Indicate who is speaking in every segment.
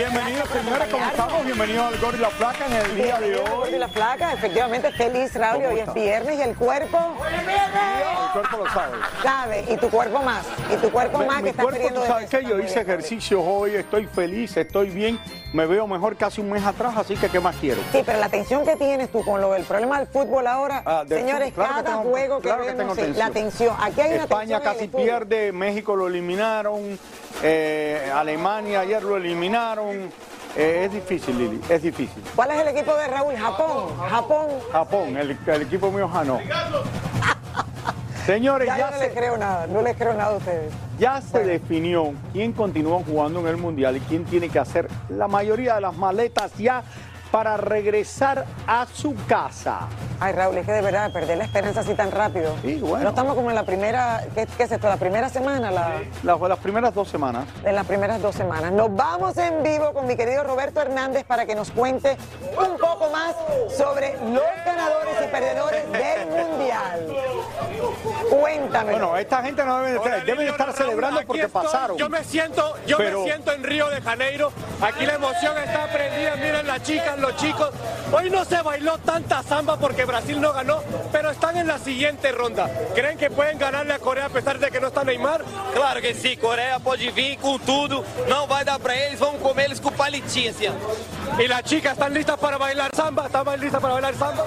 Speaker 1: Bienvenidos señores, ¿cómo estamos? Bienvenidos al Gordo y la Flaca en el día de hoy.
Speaker 2: la Flaca, efectivamente feliz Raúl,
Speaker 1: ¿Cómo
Speaker 2: hoy es viernes y el cuerpo
Speaker 1: El cuerpo lo sabe.
Speaker 2: sabe, y tu cuerpo más, y tu cuerpo más
Speaker 1: mi
Speaker 2: que está
Speaker 1: cuerpo, tú sabes que yo hice ejercicios hoy, estoy feliz, estoy bien, me veo mejor hace un mes atrás, así que ¿qué más quiero?
Speaker 2: Sí, pero la tensión que tienes tú con lo del problema del fútbol ahora,
Speaker 1: Ah, del
Speaker 2: señores,
Speaker 1: fútbol, claro que
Speaker 2: cada
Speaker 1: tengo-
Speaker 2: juego que
Speaker 1: claro que
Speaker 2: vemos,
Speaker 1: tengo
Speaker 2: sí, la tensión. Aquí hay una
Speaker 1: España
Speaker 2: tensión
Speaker 1: casi pierde, México lo eliminaron, eh, Alemania ayer lo eliminaron. Eh, es difícil, Lili, es difícil.
Speaker 2: ¿Cuál es el equipo de Raúl? Japón. Japón.
Speaker 1: Japón, el, el equipo mío ganó. Señores,
Speaker 2: Ya, no
Speaker 1: se,
Speaker 2: les creo nada, no les creo nada a ustedes.
Speaker 1: ya se definió quién continúa jugando en el Mundial y quién tiene que hacer la mayoría de las maletas ya para regresar a su casa.
Speaker 2: Ay, Raúl, es que de verdad perder la esperanza así tan rápido.
Speaker 1: Sí, bueno.
Speaker 2: No estamos como en la primera, ¿qué, qué es esto? La primera semana, la,
Speaker 1: Las, las primeras dos semanas.
Speaker 2: en las primeras dos semanas. Nos vamos en vivo con mi querido Roberto Hernández para que nos cuente un poco más sobre los ganadores y perdedores del Mundial. Cuéntame.
Speaker 1: Bueno, esta gente no debe de estar, deben celebrando porque pasaron.
Speaker 3: Yo me siento, yo
Speaker 1: Pero-
Speaker 3: me siento en Río de Janeiro. Aquí la emoción está prendida. Miren las chicas, los chicos. Hoy no se bailó tanta samba porque Brasil no ganó, pero están en la siguiente ronda. ¿Creen que pueden ganarle a Corea a pesar de que no está Neymar?
Speaker 4: Claro que sim, Coreia pode vir com tudo, não vai dar pra eles, vamos comer eles com palitinho assim. ó.
Speaker 3: ¿Y las chicas están listas para bailar samba? ¿Están listas para bailar samba?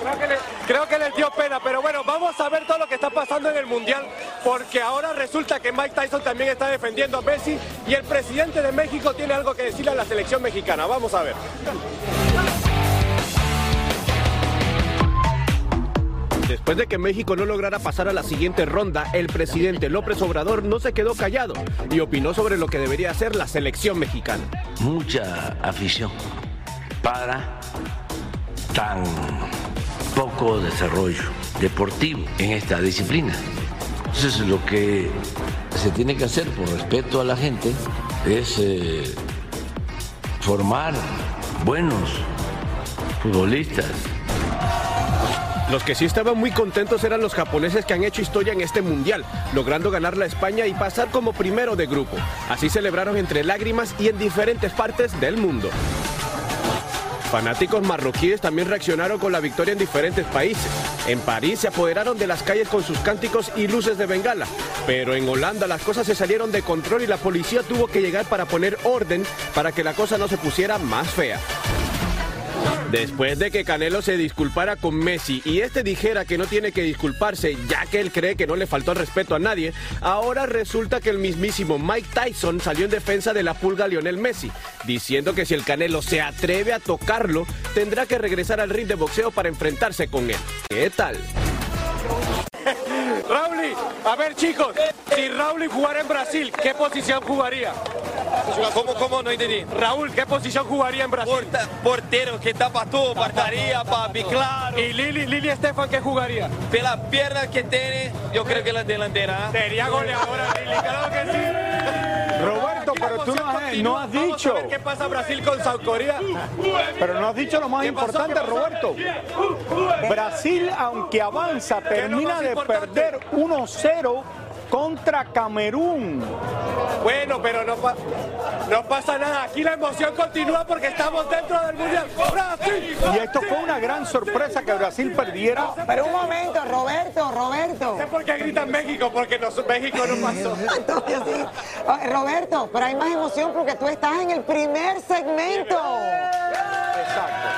Speaker 3: Creo que, le- creo que les dio pena, pero bueno, vamos a ver todo lo que está pasando en el Mundial, porque ahora resulta que Mike Tyson también está defendiendo a Messi y el presidente de México tiene algo que decirle a la selección mexicana. Vamos a ver. Después de que México no lograra pasar a la siguiente ronda, el presidente López Obrador no se quedó callado y opinó sobre lo que debería hacer la selección mexicana.
Speaker 5: mucha afición para tan poco desarrollo deportivo en esta disciplina. Entonces lo que se tiene que hacer por respeto a la gente es eh, formar buenos futbolistas,
Speaker 3: Los que sí estaban muy contentos eran los japoneses que han hecho historia en este mundial, logrando ganar la España y pasar como primero de grupo. Así celebraron entre lágrimas y en diferentes partes del mundo. Fanáticos marroquíes también reaccionaron con la victoria en diferentes países. En París se apoderaron de las calles con sus cánticos y luces de bengala. Pero en Holanda las cosas se salieron de control y la policía tuvo que llegar para poner orden para que la cosa no se pusiera más fea. Después de que Canelo se disculpara con Messi y este dijera que no tiene que disculparse ya que él cree que no le faltó el respeto a nadie, ahora resulta que el mismísimo Mike Tyson salió en defensa de la pulga Lionel Messi, diciendo que si el Canelo se atreve a tocarlo, tendrá que regresar al ring de boxeo para enfrentarse con él. ¿Qué tal? Raúl, a ver chicos, si Raúl jugara en Brasil, ¿qué posición jugaría?
Speaker 4: ¿Cómo, cómo? No entendí.
Speaker 3: Raúl, ¿qué posición jugaría en Brasil?
Speaker 4: Porta- portero, que tapa todo, portaría, papi, claro.
Speaker 3: ¿Y Lili, Lili Estefan qué jugaría?
Speaker 4: Pela pierna que tiene, yo creo que la delantera. ¿eh?
Speaker 3: Sería goleadora Lili, claro que sí.
Speaker 1: Roberto, pero tú no has, no has
Speaker 3: Vamos
Speaker 1: dicho,
Speaker 3: a ver qué pasa Brasil con South Corea.
Speaker 1: pero no has dicho lo más importante. Roberto. Brasil, aunque avanza, termina de perder 1-0 contra Camerún.
Speaker 3: Bueno, pero no, pa- no pasa nada. Aquí la emoción continúa porque estamos dentro del Mundial. ¡Brasil!
Speaker 1: Y esto fue una gran sorpresa que Brasil perdiera.
Speaker 2: Pero un momento, Roberto, Roberto.
Speaker 3: ¿Sé por qué gritan México? Porque nos- México no pasó.
Speaker 2: Entonces, sí. Roberto, pero hay más emoción porque tú estás en el primer segmento.
Speaker 1: Exacto.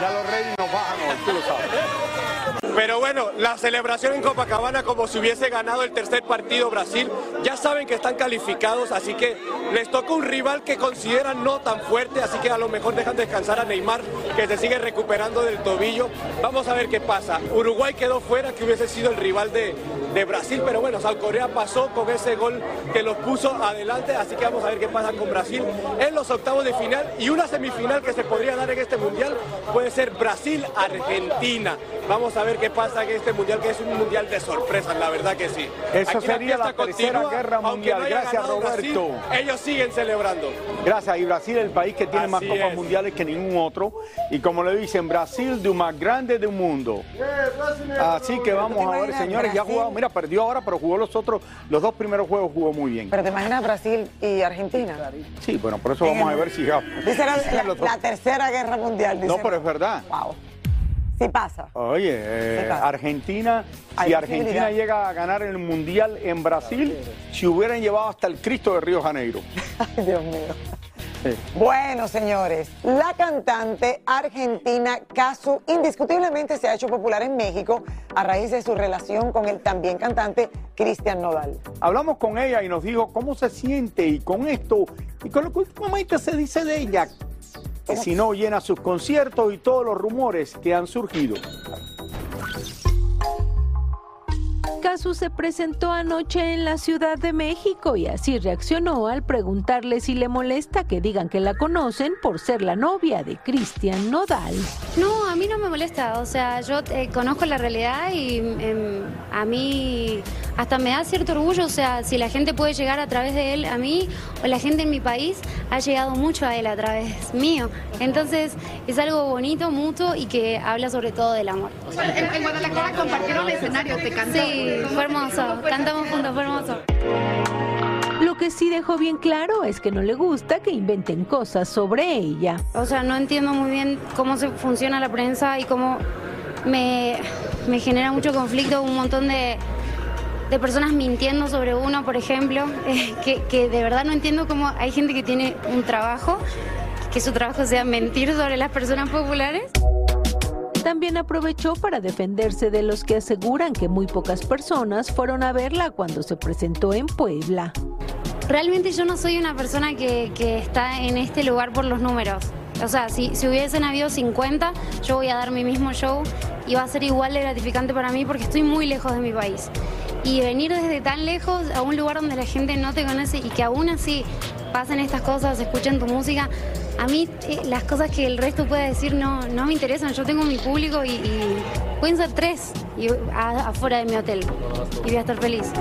Speaker 1: Ya los reyes nos bajan tú lo sabes.
Speaker 3: Pero bueno, la celebración en Copacabana como si hubiese ganado el tercer partido Brasil. Ya saben que están calificados, así que les toca un rival que consideran no tan fuerte, así que a lo mejor dejan descansar a Neymar, que se sigue recuperando del tobillo. Vamos a ver qué pasa. Uruguay quedó fuera, que hubiese sido el rival de, de Brasil, pero bueno, South Corea pasó con ese gol que los puso adelante, así que vamos a ver qué pasa con Brasil en los octavos de final y una semifinal que se podría dar en este mundial puede ser Brasil-Argentina. Vamos a ver qué pasa en este mundial, que es un mundial de sorpresas, la verdad que sí.
Speaker 1: Eso
Speaker 3: Aquí
Speaker 1: sería la tercera
Speaker 3: continúa,
Speaker 1: guerra mundial.
Speaker 3: no
Speaker 1: Gracias,
Speaker 3: ganado Brasil,
Speaker 1: Roberto.
Speaker 3: ellos siguen celebrando.
Speaker 1: Gracias. Y Brasil es el país que tiene más copas
Speaker 3: es.
Speaker 1: mundiales que ningún otro. Y como le dicen, Brasil de más grande del mundo. Así que vamos a ver, señores, ya ha
Speaker 2: Brasil?
Speaker 1: jugado, mira, perdió ahora, pero jugó los otros, los dos primeros juegos jugó muy bien.
Speaker 2: Pero te imaginas Brasil y Argentina.
Speaker 1: Sí, bueno, por eso vamos a ver si ya.
Speaker 2: Dice la, la- la tercera guerra mundial.
Speaker 1: No, pero es verdad.
Speaker 2: Wow. Sí pasa.
Speaker 1: Oye, eh,
Speaker 2: Sí.
Speaker 1: Argentina, si Argentina llega a ganar el Mundial en Brasil, si hubieran llevado hasta el Cristo de Río Janeiro.
Speaker 2: Ay, Dios mío.
Speaker 1: Sí.
Speaker 2: Bueno, señores, la cantante argentina Casu indiscutiblemente se ha hecho popular en México a raíz de su relación con el también cantante Cristian Nodal.
Speaker 1: Hablamos con ella y nos dijo cómo se siente y con esto y con lo que últimamente se dice de ella, que si no llena sus conciertos y todos los rumores que han surgido.
Speaker 6: Casu se presentó anoche en la Ciudad de México y así reaccionó al preguntarle si le molesta que digan que la conocen por ser la novia de Cristian Nodal.
Speaker 7: No, a mí no me molesta, o sea, yo eh, conozco la realidad y em, a mí hasta me da cierto orgullo, o sea, si la gente puede llegar a través de él a mí o la gente en mi país ha llegado mucho a él a través mío. Entonces es algo bonito, mutuo y que habla sobre todo del amor.
Speaker 8: En, en Guadalajara compartieron escenario, te cantó.
Speaker 7: Sí, fue hermoso, cantamos juntos, fue hermoso.
Speaker 6: Lo que sí dejó bien claro es que no le gusta que inventen cosas sobre ella.
Speaker 7: O sea, no entiendo muy bien cómo se funciona la prensa y cómo me, me genera mucho conflicto un montón de, de personas mintiendo sobre uno, por ejemplo, eh, que, que de verdad no entiendo cómo hay gente que tiene un trabajo, que su trabajo sea mentir sobre las personas populares.
Speaker 6: También aprovechó para defenderse de los que aseguran que muy pocas personas fueron a verla cuando se presentó en Puebla.
Speaker 7: Realmente yo no soy una persona que, que está en este lugar por los números. O sea, si, si hubiesen habido 50, yo voy a dar mi mismo show y va a ser igual de gratificante para mí porque estoy muy lejos de mi país. Y venir desde tan lejos a un lugar donde la gente no te conoce y que aún así pasen estas cosas, escuchen tu música, a mí eh, las cosas que el resto puede decir no, no me interesan. Yo tengo mi público y, y pueden ser tres y, afuera de mi hotel y voy a estar feliz.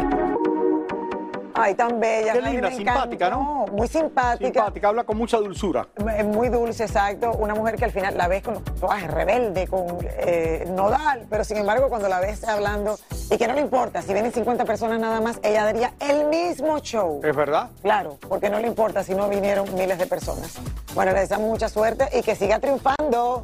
Speaker 2: Ay, tan bella.
Speaker 1: Qué linda, simpática, ¿no?
Speaker 2: Muy simpática.
Speaker 1: Simpática, habla con mucha dulzura.
Speaker 2: Es muy dulce, exacto. Una mujer que al final la ves con los tatuajes rebelde, con eh, nodal, pero sin embargo cuando la ves hablando y que no le importa, si vienen 50 personas nada más, ella daría el mismo show.
Speaker 1: ¿Es verdad?
Speaker 2: Claro, porque no le importa si no vinieron miles de personas. Bueno, le deseamos mucha suerte y que siga triunfando.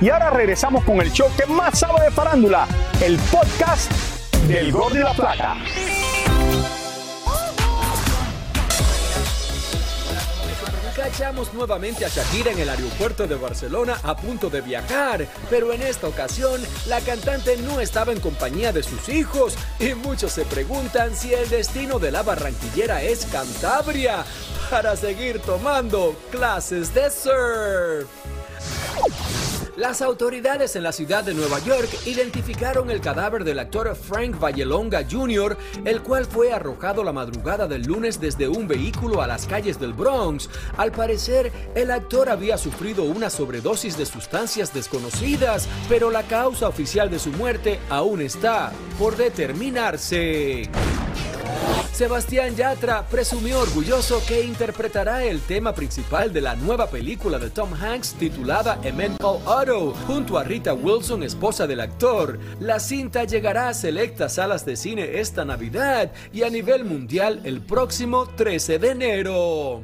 Speaker 1: Y ahora regresamos con el show que más sabe de farándula, el podcast del Gol de la Plata.
Speaker 9: Cachamos nuevamente a Shakira en el aeropuerto de Barcelona a punto de viajar, pero en esta ocasión la cantante no estaba en compañía de sus hijos y muchos se preguntan si el destino de la barranquillera es Cantabria para seguir tomando clases de surf. Las autoridades en la ciudad de Nueva York identificaron el cadáver del actor Frank Vallelonga Jr., el cual fue arrojado la madrugada del lunes desde un vehículo a las calles del Bronx. Al parecer, el actor había sufrido una sobredosis de sustancias desconocidas, pero la causa oficial de su muerte aún está por determinarse. Sebastián Yatra presumió orgulloso que interpretará el tema principal de la nueva película de Tom Hanks titulada Emmental Junto a Rita Wilson, esposa del actor. La cinta llegará a selectas salas de cine esta Navidad y a nivel mundial el próximo 13 de enero.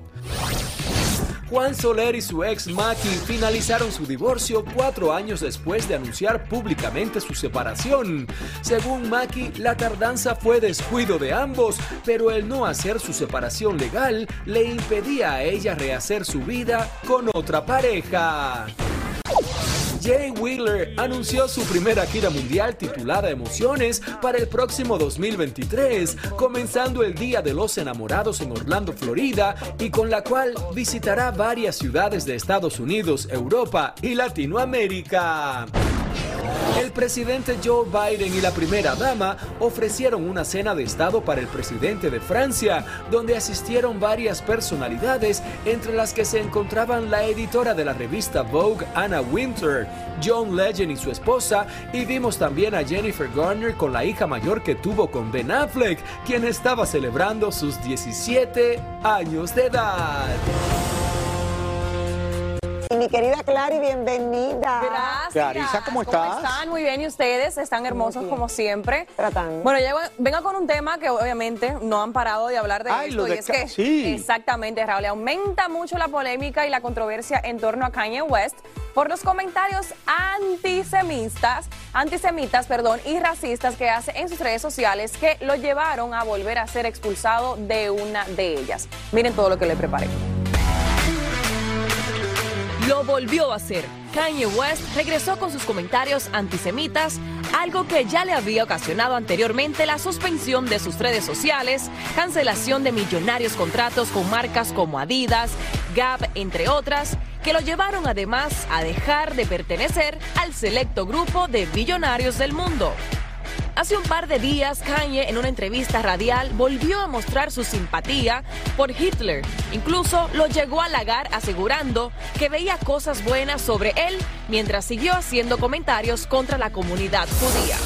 Speaker 9: Juan Soler y su ex Maki finalizaron su divorcio cuatro años después de anunciar públicamente su separación. Según Maki, la tardanza fue descuido de ambos, pero el no hacer su separación legal le impedía a ella rehacer su vida con otra pareja. Jay Wheeler anunció su primera gira mundial titulada Emociones para el próximo 2023, comenzando el Día de los Enamorados en Orlando, Florida, y con la cual visitará varias ciudades de Estados Unidos, Europa y Latinoamérica. El presidente Joe Biden y la primera dama ofrecieron una cena de Estado para el presidente de Francia, donde asistieron varias personalidades, entre las que se encontraban la editora de la revista Vogue, Anna Winter, John Legend y su esposa, y vimos también a Jennifer Garner con la hija mayor que tuvo con Ben Affleck, quien estaba celebrando sus 17 años de edad.
Speaker 2: Y mi querida Clary, bienvenida.
Speaker 10: Gracias.
Speaker 1: Clarisa, ¿cómo estás?
Speaker 10: están? Muy bien, ¿y ustedes? Están hermosos como siempre.
Speaker 2: Tratando.
Speaker 10: Bueno, yo vengo con un tema que obviamente no han parado de hablar de
Speaker 1: Ay,
Speaker 10: esto.
Speaker 1: lo de
Speaker 10: y es que,
Speaker 1: sí.
Speaker 10: exactamente, Raúl, aumenta mucho la polémica y la controversia en torno a Kanye West por los comentarios antisemitas, antisemitas, perdón, y racistas que hace en sus redes sociales que lo llevaron a volver a ser expulsado de una de ellas. Miren todo lo que le preparé.
Speaker 11: Lo volvió a hacer. Kanye West regresó con sus comentarios antisemitas, algo que ya le había ocasionado anteriormente la suspensión de sus redes sociales, cancelación de millonarios contratos con marcas como Adidas, Gap, entre otras, que lo llevaron además a dejar de pertenecer al selecto grupo de billonarios del mundo. Hace un par de días, Kanye en una entrevista radial volvió a mostrar su simpatía por Hitler. Incluso lo llegó a halagar asegurando que veía cosas buenas sobre él mientras siguió haciendo comentarios contra la comunidad judía.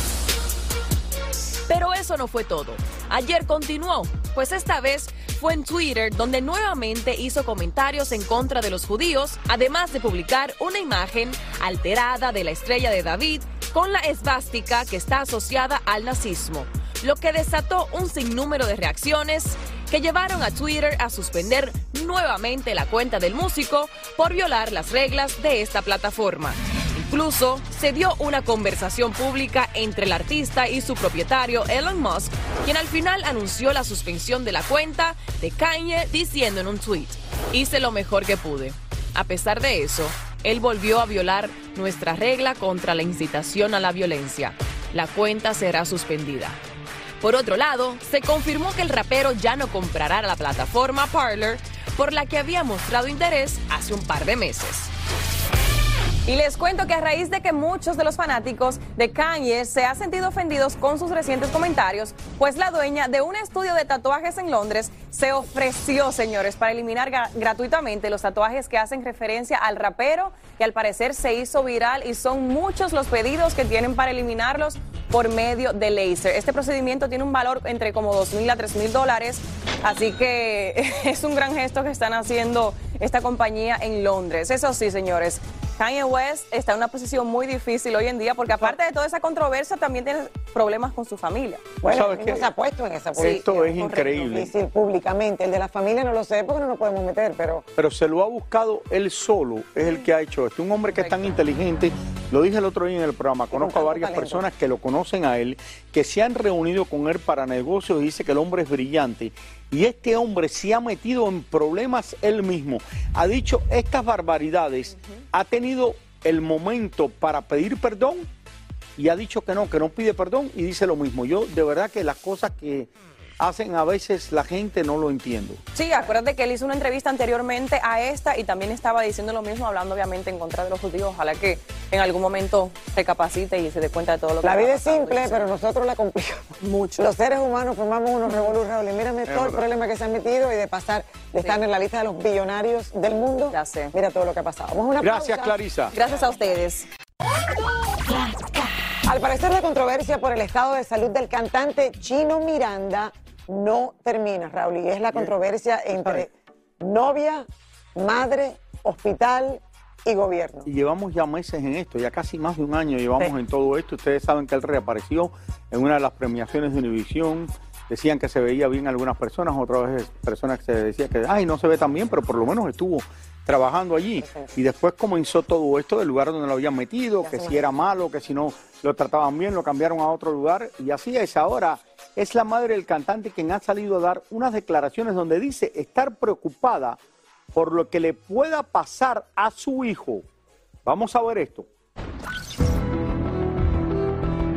Speaker 11: Pero eso no fue todo. Ayer continuó, pues esta vez fue en Twitter donde nuevamente hizo comentarios en contra de los judíos, además de publicar una imagen alterada de la estrella de David con la esvástica que está asociada al nazismo, lo que desató un sinnúmero de reacciones que llevaron a Twitter a suspender nuevamente la cuenta del músico por violar las reglas de esta plataforma. Incluso se dio una conversación pública entre el artista y su propietario Elon Musk, quien al final anunció la suspensión de la cuenta de Kanye diciendo en un tweet, hice lo mejor que pude. A pesar de eso, él volvió a violar nuestra regla contra la incitación a la violencia. La cuenta será suspendida. Por otro lado, se confirmó que el rapero ya no comprará la plataforma Parler, por la que había mostrado interés hace un par de meses.
Speaker 10: Y les cuento que a raíz de que muchos de los fanáticos de Kanye se han sentido ofendidos con sus recientes comentarios, pues la dueña de un estudio de tatuajes en Londres se ofreció, señores, para eliminar gratuitamente los tatuajes que hacen referencia al rapero y al parecer se hizo viral y son muchos los pedidos que tienen para eliminarlos por medio de láser. Este procedimiento tiene un valor entre como 2 mil a 3 mil dólares, así que es un gran gesto que están haciendo esta compañía en Londres. Eso sí, señores, Kanye West está en una posición muy difícil hoy en día porque aparte de toda esa controversia también tiene problemas con su familia.
Speaker 2: Bueno, ¿Sabes qué? se ha puesto en esa posición.
Speaker 1: Esto es increíble.
Speaker 2: Difícil públicamente. El de la familia no lo sé porque no nos podemos meter, pero...
Speaker 1: Pero se lo ha buscado él solo, es el que ha hecho esto. Un hombre que es tan inteligente, lo dije el otro día en el programa, conozco a varias personas que lo conocen a él, que se han reunido con él para negocios y dice que el hombre es brillante. Y este hombre se ha metido en problemas él mismo. Ha dicho estas barbaridades, ha tenido el momento para pedir perdón y ha dicho que no, que no pide perdón y dice lo mismo. Yo de verdad que las cosas que hacen a veces la gente no lo entiendo.
Speaker 10: Sí, acuérdate que él hizo una entrevista anteriormente a esta y también estaba diciendo lo mismo, hablando obviamente en contra de los judíos. Ojalá que en algún momento recapacite y se dé cuenta de todo lo que
Speaker 2: La vida es simple, pero nosotros la complicamos mucho. Los seres humanos formamos unos revolucionarios. Mírame todo el problema que se ha metido y de pasar, de estar en la lista de los billonarios del mundo.
Speaker 10: Ya sé.
Speaker 2: Mira todo lo que ha pasado. Vamos a una
Speaker 1: Gracias, Clarisa.
Speaker 10: Gracias a ustedes.
Speaker 2: Al parecer la controversia por el estado de salud del cantante Chino Miranda no termina, Raúl, y es la controversia entre novia, madre, hospital y gobierno.
Speaker 1: Y llevamos ya meses en esto, ya casi más de un año llevamos en todo esto. Ustedes saben que él reapareció en una de las premiaciones de Univisión. Decían que se veía bien algunas personas, otras veces personas que se decían que, ay, no se ve tan bien, pero por lo menos estuvo trabajando allí. Y después comenzó todo esto del lugar donde lo habían metido, que si era malo, que si no lo trataban bien, lo cambiaron a otro lugar. Y así es ahora. Es la madre del cantante quien ha salido a dar unas declaraciones donde dice estar preocupada por lo que le pueda pasar a su hijo. Vamos a ver esto.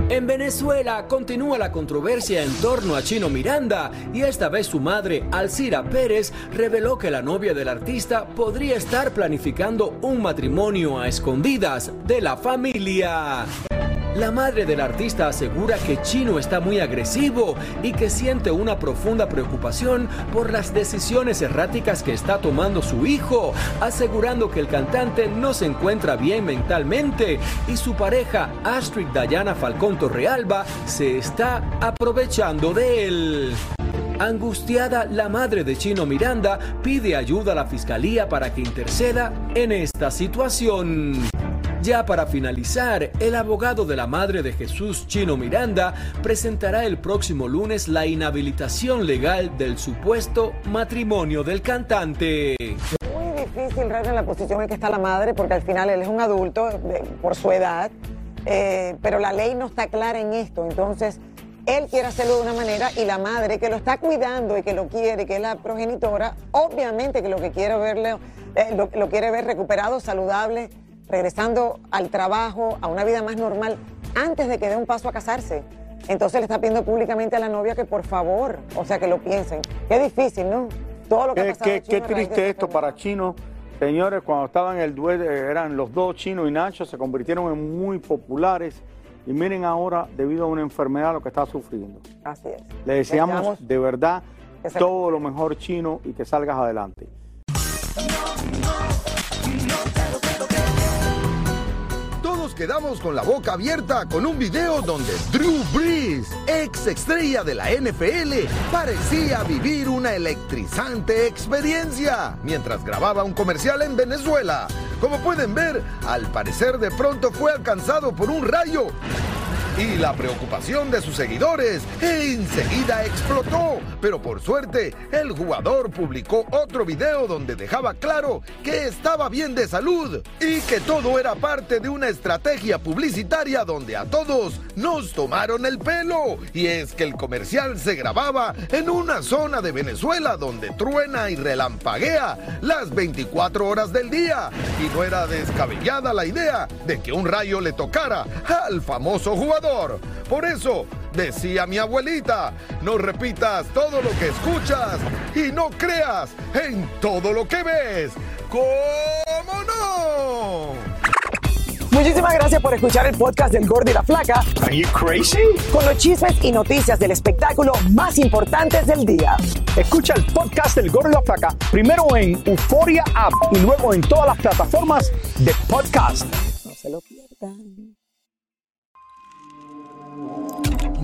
Speaker 9: En Venezuela continúa la controversia en torno a Chino Miranda y esta vez su madre, Alcira Pérez, reveló que la novia del artista podría estar planificando un matrimonio a escondidas de la familia. La madre del artista asegura que Chino está muy agresivo y que siente una profunda preocupación por las decisiones erráticas que está tomando su hijo, asegurando que el cantante no se encuentra bien mentalmente y su pareja Astrid Dayana Falcón Torrealba se está aprovechando de él. Angustiada, la madre de Chino Miranda pide ayuda a la fiscalía para que interceda en esta situación. Ya para finalizar, el abogado de la madre de Jesús Chino Miranda presentará el próximo lunes la inhabilitación legal del supuesto matrimonio del cantante.
Speaker 2: Muy difícil, en la posición en que está la madre, porque al final él es un adulto por su edad, eh, pero la ley no está clara en esto, entonces él quiere hacerlo de una manera y la madre que lo está cuidando y que lo quiere, que es la progenitora, obviamente que lo que quiere verle, eh, lo quiere ver recuperado, saludable regresando al trabajo, a una vida más normal, antes de que dé un paso a casarse. Entonces le está pidiendo públicamente a la novia que por favor, o sea, que lo piensen. Qué difícil, ¿no?
Speaker 1: Todo lo que qué, ha pasado qué, triste esto para Chino. Señores, cuando estaban en el dueto, eran los dos, Chino y Nacho, se convirtieron en muy populares. y miren ahora, debido a una enfermedad, lo que está sufriendo.
Speaker 2: Así es.
Speaker 1: Le deseamos
Speaker 2: Deseamos
Speaker 1: de verdad todo lo mejor chino y que salgas adelante.
Speaker 12: Quedamos con la boca abierta con un video donde Drew Brees, ex estrella de la NFL, parecía vivir una electrizante experiencia mientras grababa un comercial en Venezuela. Como pueden ver, al parecer de pronto fue alcanzado por un rayo. Y la preocupación de sus seguidores enseguida explotó. Pero por suerte, el jugador publicó otro video donde dejaba claro que estaba bien de salud y que todo era parte de una estrategia publicitaria donde a todos nos tomaron el pelo. Y es que el comercial se grababa en una zona de Venezuela donde truena y relampaguea las 24 horas del día. Y no era descabellada la idea de que un rayo le tocara al famoso jugador. Por eso, decía mi abuelita, no repitas todo lo que escuchas y no creas en todo lo que ves. ¿Cómo no?
Speaker 2: Muchísimas gracias por escuchar el podcast del Gordo y la Flaca.
Speaker 13: Are you crazy?
Speaker 2: Con los chismes y noticias del espectáculo más importantes del día.
Speaker 13: Escucha el podcast del Gordo y la Flaca primero en Euforia App y luego en todas las plataformas de podcast.